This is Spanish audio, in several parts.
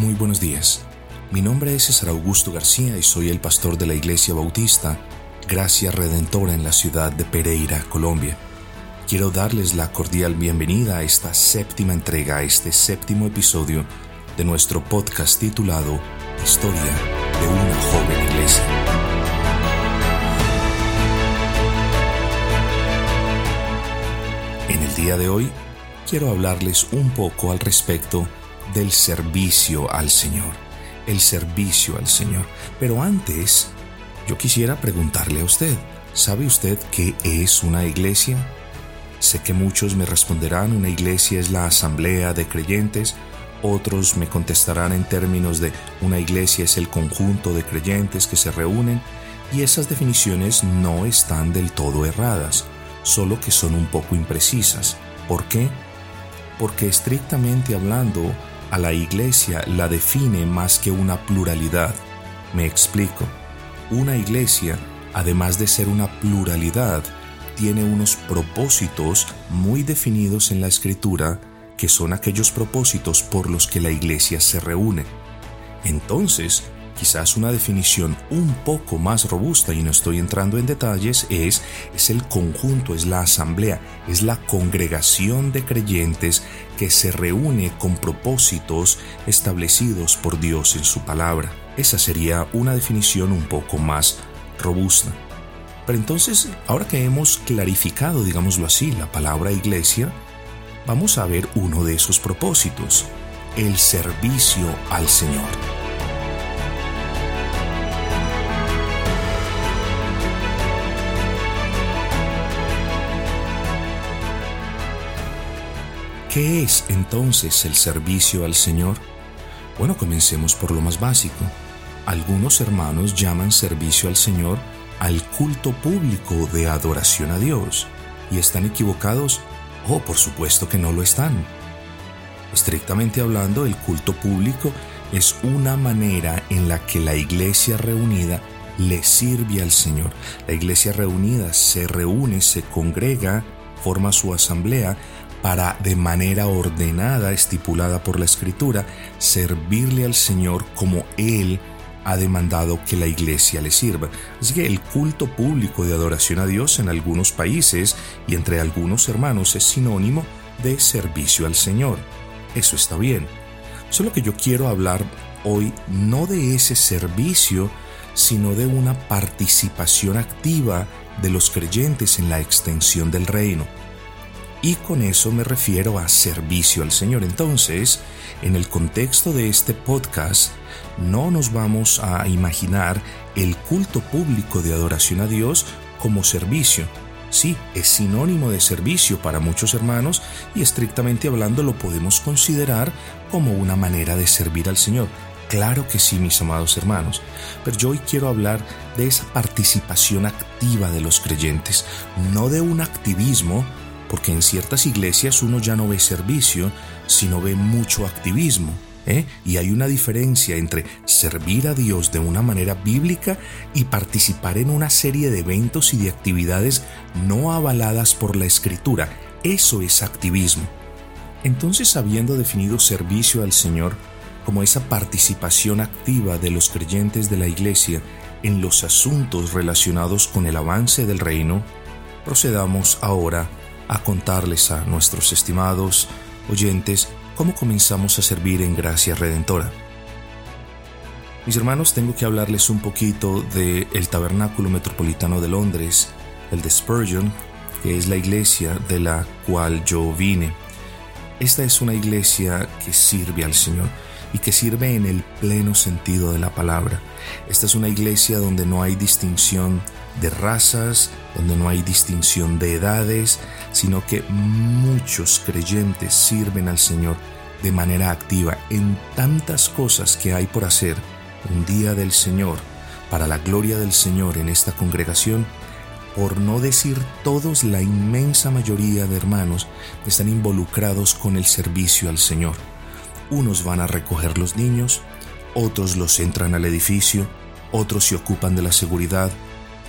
Muy buenos días. Mi nombre es César Augusto García y soy el pastor de la Iglesia Bautista Gracia Redentora en la ciudad de Pereira, Colombia. Quiero darles la cordial bienvenida a esta séptima entrega, a este séptimo episodio de nuestro podcast titulado Historia de una joven iglesia. En el día de hoy quiero hablarles un poco al respecto del servicio al Señor. El servicio al Señor. Pero antes, yo quisiera preguntarle a usted, ¿sabe usted qué es una iglesia? Sé que muchos me responderán, una iglesia es la asamblea de creyentes, otros me contestarán en términos de una iglesia es el conjunto de creyentes que se reúnen, y esas definiciones no están del todo erradas, solo que son un poco imprecisas. ¿Por qué? Porque estrictamente hablando, a la iglesia la define más que una pluralidad. Me explico. Una iglesia, además de ser una pluralidad, tiene unos propósitos muy definidos en la escritura, que son aquellos propósitos por los que la iglesia se reúne. Entonces, quizás una definición un poco más robusta, y no estoy entrando en detalles, es, es el conjunto, es la asamblea, es la congregación de creyentes que se reúne con propósitos establecidos por Dios en su palabra. Esa sería una definición un poco más robusta. Pero entonces, ahora que hemos clarificado, digámoslo así, la palabra iglesia, vamos a ver uno de esos propósitos, el servicio al Señor. ¿Qué es entonces el servicio al Señor? Bueno, comencemos por lo más básico. Algunos hermanos llaman servicio al Señor al culto público de adoración a Dios. ¿Y están equivocados? Oh, por supuesto que no lo están. Estrictamente hablando, el culto público es una manera en la que la iglesia reunida le sirve al Señor. La iglesia reunida se reúne, se congrega, forma su asamblea para de manera ordenada, estipulada por la Escritura, servirle al Señor como Él ha demandado que la iglesia le sirva. Así que el culto público de adoración a Dios en algunos países y entre algunos hermanos es sinónimo de servicio al Señor. Eso está bien. Solo que yo quiero hablar hoy no de ese servicio, sino de una participación activa de los creyentes en la extensión del reino. Y con eso me refiero a servicio al Señor. Entonces, en el contexto de este podcast, no nos vamos a imaginar el culto público de adoración a Dios como servicio. Sí, es sinónimo de servicio para muchos hermanos y estrictamente hablando lo podemos considerar como una manera de servir al Señor. Claro que sí, mis amados hermanos, pero yo hoy quiero hablar de esa participación activa de los creyentes, no de un activismo, porque en ciertas iglesias uno ya no ve servicio, sino ve mucho activismo. ¿eh? Y hay una diferencia entre servir a Dios de una manera bíblica y participar en una serie de eventos y de actividades no avaladas por la escritura. Eso es activismo. Entonces, habiendo definido servicio al Señor como esa participación activa de los creyentes de la Iglesia en los asuntos relacionados con el avance del reino, procedamos ahora a contarles a nuestros estimados oyentes cómo comenzamos a servir en Gracia Redentora. Mis hermanos, tengo que hablarles un poquito del el Tabernáculo Metropolitano de Londres, el de Spurgeon, que es la iglesia de la cual yo vine. Esta es una iglesia que sirve al Señor y que sirve en el pleno sentido de la palabra. Esta es una iglesia donde no hay distinción de razas, donde no hay distinción de edades, sino que muchos creyentes sirven al Señor de manera activa en tantas cosas que hay por hacer un día del Señor, para la gloria del Señor en esta congregación, por no decir todos, la inmensa mayoría de hermanos están involucrados con el servicio al Señor. Unos van a recoger los niños, otros los entran al edificio, otros se ocupan de la seguridad,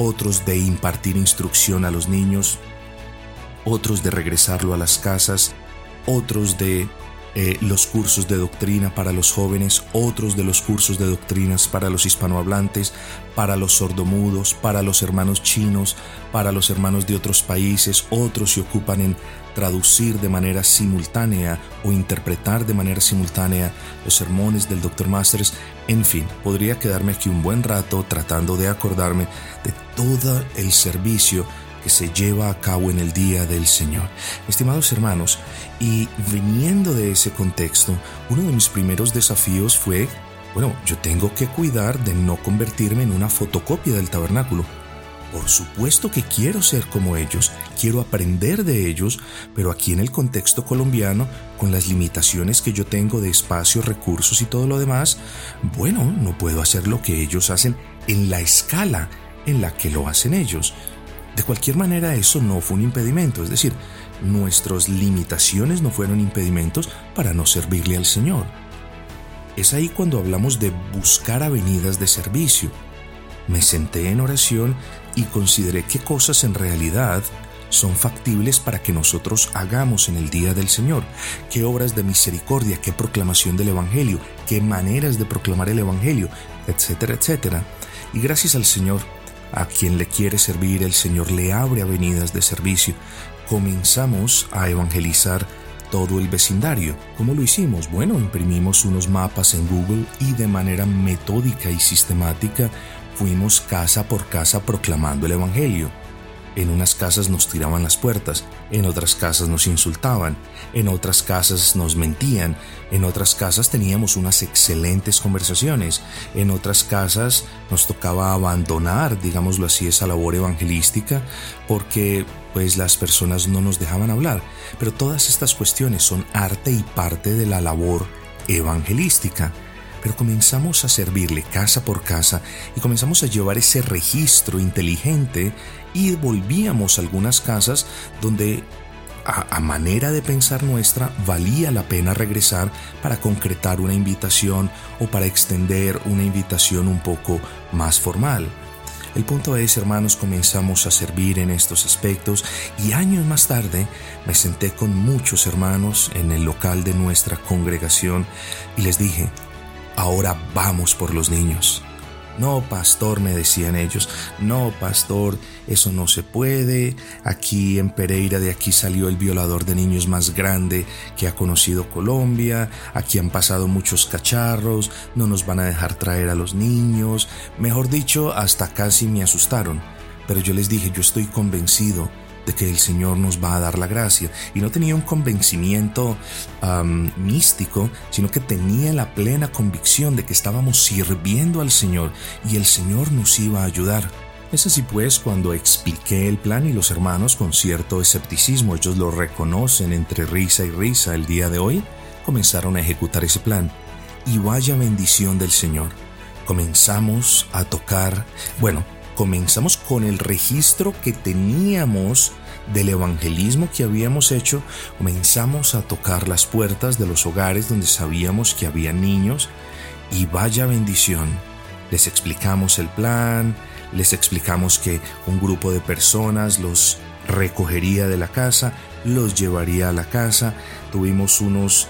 otros de impartir instrucción a los niños, otros de regresarlo a las casas, otros de eh, los cursos de doctrina para los jóvenes, otros de los cursos de doctrinas para los hispanohablantes, para los sordomudos, para los hermanos chinos, para los hermanos de otros países, otros se ocupan en traducir de manera simultánea o interpretar de manera simultánea los sermones del Dr. Masters. En fin, podría quedarme aquí un buen rato tratando de acordarme de todo el servicio que se lleva a cabo en el día del Señor. Estimados hermanos, y viniendo de ese contexto, uno de mis primeros desafíos fue, bueno, yo tengo que cuidar de no convertirme en una fotocopia del tabernáculo. Por supuesto que quiero ser como ellos, quiero aprender de ellos, pero aquí en el contexto colombiano, con las limitaciones que yo tengo de espacio, recursos y todo lo demás, bueno, no puedo hacer lo que ellos hacen en la escala en la que lo hacen ellos. De cualquier manera, eso no fue un impedimento, es decir, nuestras limitaciones no fueron impedimentos para no servirle al Señor. Es ahí cuando hablamos de buscar avenidas de servicio. Me senté en oración y consideré qué cosas en realidad son factibles para que nosotros hagamos en el día del Señor, qué obras de misericordia, qué proclamación del Evangelio, qué maneras de proclamar el Evangelio, etcétera, etcétera. Y gracias al Señor a quien le quiere servir, el Señor le abre avenidas de servicio. Comenzamos a evangelizar todo el vecindario. ¿Cómo lo hicimos? Bueno, imprimimos unos mapas en Google y de manera metódica y sistemática fuimos casa por casa proclamando el Evangelio. En unas casas nos tiraban las puertas, en otras casas nos insultaban, en otras casas nos mentían, en otras casas teníamos unas excelentes conversaciones, en otras casas nos tocaba abandonar, digámoslo así, esa labor evangelística porque pues las personas no nos dejaban hablar. Pero todas estas cuestiones son arte y parte de la labor evangelística pero comenzamos a servirle casa por casa y comenzamos a llevar ese registro inteligente y volvíamos a algunas casas donde a, manera de pensar nuestra valía la pena regresar para concretar una invitación o para extender una invitación un poco más formal. El punto es, hermanos, comenzamos a servir en estos aspectos y años más tarde me senté con muchos hermanos en el local de nuestra congregación y les dije, ahora vamos por los niños. No, pastor, me decían ellos, no, pastor, eso no se puede. Aquí en Pereira de aquí salió el violador de niños más grande que ha conocido Colombia. Aquí han pasado muchos cacharros, no nos van a dejar traer a los niños. Mejor dicho, hasta casi me asustaron. Pero yo les dije, yo estoy convencido de que el Señor nos va a dar la gracia. Y no tenía un convencimiento místico, sino que tenía la plena convicción de que estábamos sirviendo al Señor y el Señor nos iba a ayudar. Es así pues cuando expliqué el plan y los hermanos con cierto escepticismo, ellos lo reconocen entre risa y risa el día de hoy, comenzaron a ejecutar ese plan. Y vaya bendición del Señor. Comenzamos a tocar, bueno, comenzamos con el registro que teníamos del evangelismo que habíamos hecho, comenzamos a tocar las puertas de los hogares donde sabíamos que había niños y vaya bendición. Les explicamos el plan, les explicamos que un grupo de personas los recogería de la casa, los llevaría a la casa, tuvimos unos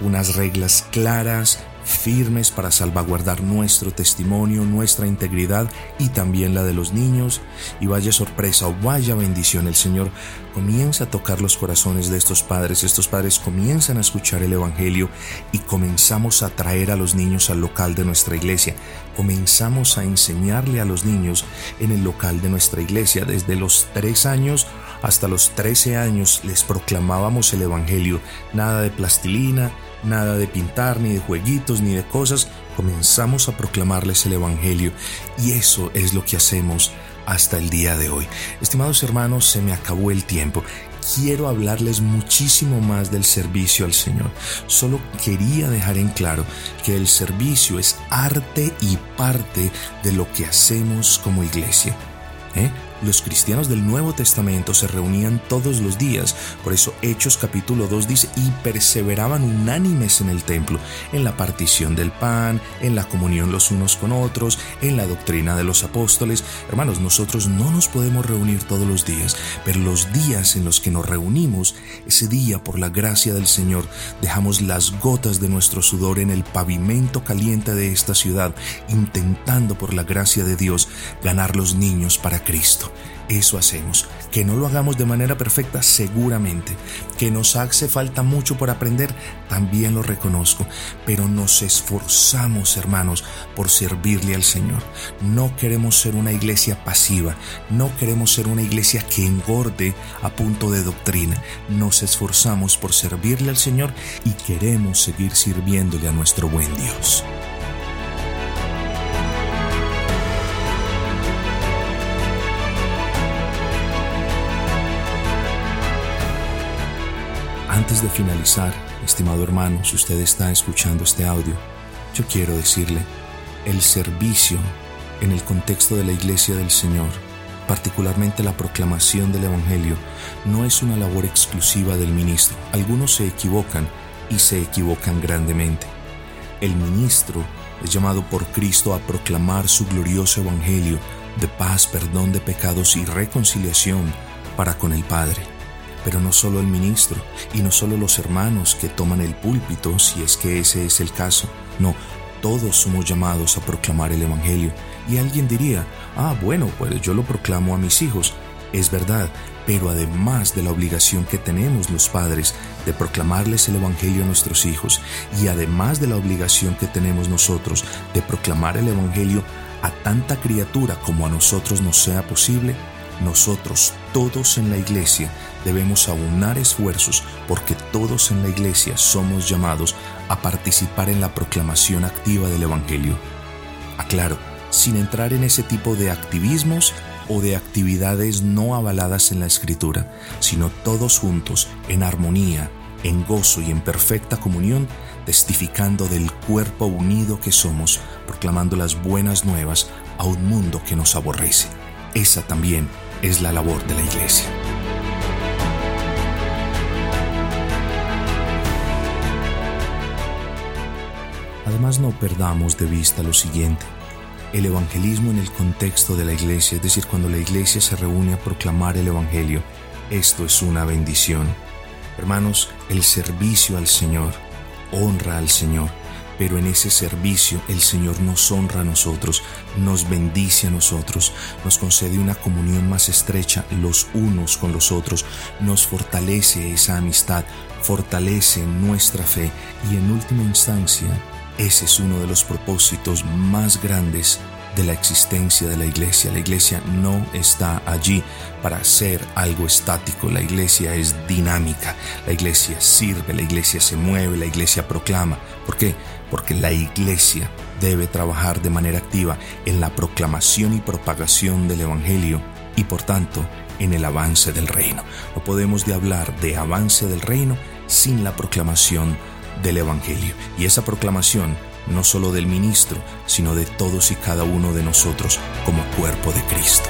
unas reglas claras, firmes para salvaguardar nuestro testimonio, nuestra integridad y también la de los niños. Y vaya sorpresa o vaya bendición, el Señor comienza a tocar los corazones de estos padres. Estos padres comienzan a escuchar el Evangelio y comenzamos a traer a los niños al local de nuestra iglesia. Comenzamos a enseñarle a los niños en el local de nuestra iglesia. Desde los tres años hasta los trece años les proclamábamos el Evangelio. Nada de plastilina, nada de pintar, ni de jueguitos, ni de cosas, comenzamos a proclamarles el Evangelio y eso es lo que hacemos hasta el día de hoy. Estimados hermanos, se me acabó el tiempo. Quiero hablarles muchísimo más del servicio al Señor. Solo quería dejar en claro que el servicio es arte y parte de lo que hacemos como iglesia. ¿eh? Los cristianos del Nuevo Testamento se reunían todos los días. Por eso Hechos capítulo 2 dice, y perseveraban unánimes en el templo, en la partición del pan, en la comunión los unos con otros, en la doctrina de los apóstoles. Hermanos, nosotros no nos podemos reunir todos los días, pero los días en los que nos reunimos, ese día por la gracia del Señor, dejamos las gotas de nuestro sudor en el pavimento caliente de esta ciudad, intentando por la gracia de Dios ganar los niños para Cristo. Eso hacemos. Que no lo hagamos de manera perfecta, seguramente. Que nos hace falta mucho por aprender, también lo reconozco. Pero nos esforzamos, hermanos, por servirle al Señor. No queremos ser una iglesia pasiva. No queremos ser una iglesia que engorde a punto de doctrina. Nos esforzamos por servirle al Señor y queremos seguir sirviéndole a nuestro buen Dios. Antes de finalizar, estimado hermano, si usted está escuchando este audio, yo quiero decirle, el servicio en el contexto de la iglesia del Señor, particularmente la proclamación del Evangelio, no es una labor exclusiva del ministro. Algunos se equivocan y se equivocan grandemente. El ministro es llamado por Cristo a proclamar su glorioso Evangelio de paz, perdón de pecados y reconciliación para con el Padre pero no solo el ministro y no solo los hermanos que toman el púlpito, si es que ese es el caso. No, todos somos llamados a proclamar el Evangelio. Y alguien diría, ah, bueno, pues yo lo proclamo a mis hijos. Es verdad, pero además de la obligación que tenemos los padres de proclamarles el Evangelio a nuestros hijos, y además de la obligación que tenemos nosotros de proclamar el Evangelio a tanta criatura como a nosotros nos sea posible, nosotros todos en la iglesia debemos aunar esfuerzos porque todos en la iglesia somos llamados a participar en la proclamación activa del Evangelio. Aclaro, sin entrar en ese tipo de activismos o de actividades no avaladas en la Escritura, sino todos juntos, en armonía, en gozo y en perfecta comunión, testificando del cuerpo unido que somos, proclamando las buenas nuevas a un mundo que nos aborrece. Esa también es la labor de la iglesia. Además, no perdamos de vista lo siguiente. El evangelismo en el contexto de la iglesia, es decir, cuando la iglesia se reúne a proclamar el evangelio, esto es una bendición. Hermanos, el servicio al Señor honra al Señor, pero en ese servicio el Señor nos honra a nosotros, nos bendice a nosotros, nos concede una comunión más estrecha los unos con los otros, nos fortalece esa amistad, fortalece nuestra fe y en última instancia ese es uno de los propósitos más grandes de la existencia de la iglesia. La iglesia no está allí para ser algo estático, la iglesia es dinámica, la iglesia sirve, la iglesia se mueve, la iglesia proclama. ¿Por qué? Porque la iglesia debe trabajar de manera activa en la proclamación y propagación del Evangelio y por tanto en el avance del reino. No podemos de hablar de avance del reino sin la proclamación del Evangelio. Y esa proclamación no solo del ministro, sino de todos y cada uno de nosotros como cuerpo de Cristo.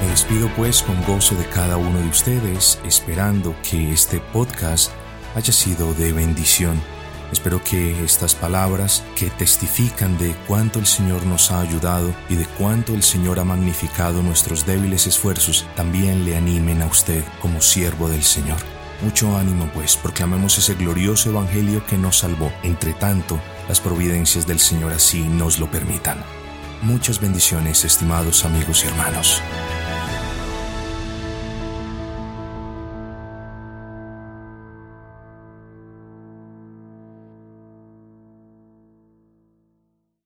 Me despido pues con gozo de cada uno de ustedes, esperando que este podcast haya sido de bendición Espero que estas palabras que testifican de cuánto el Señor nos ha ayudado y de cuánto el Señor ha magnificado nuestros débiles esfuerzos también le animen a usted como siervo del Señor. Mucho ánimo pues, proclamemos ese glorioso Evangelio que nos salvó, entre tanto las providencias del Señor así nos lo permitan. Muchas bendiciones, estimados amigos y hermanos.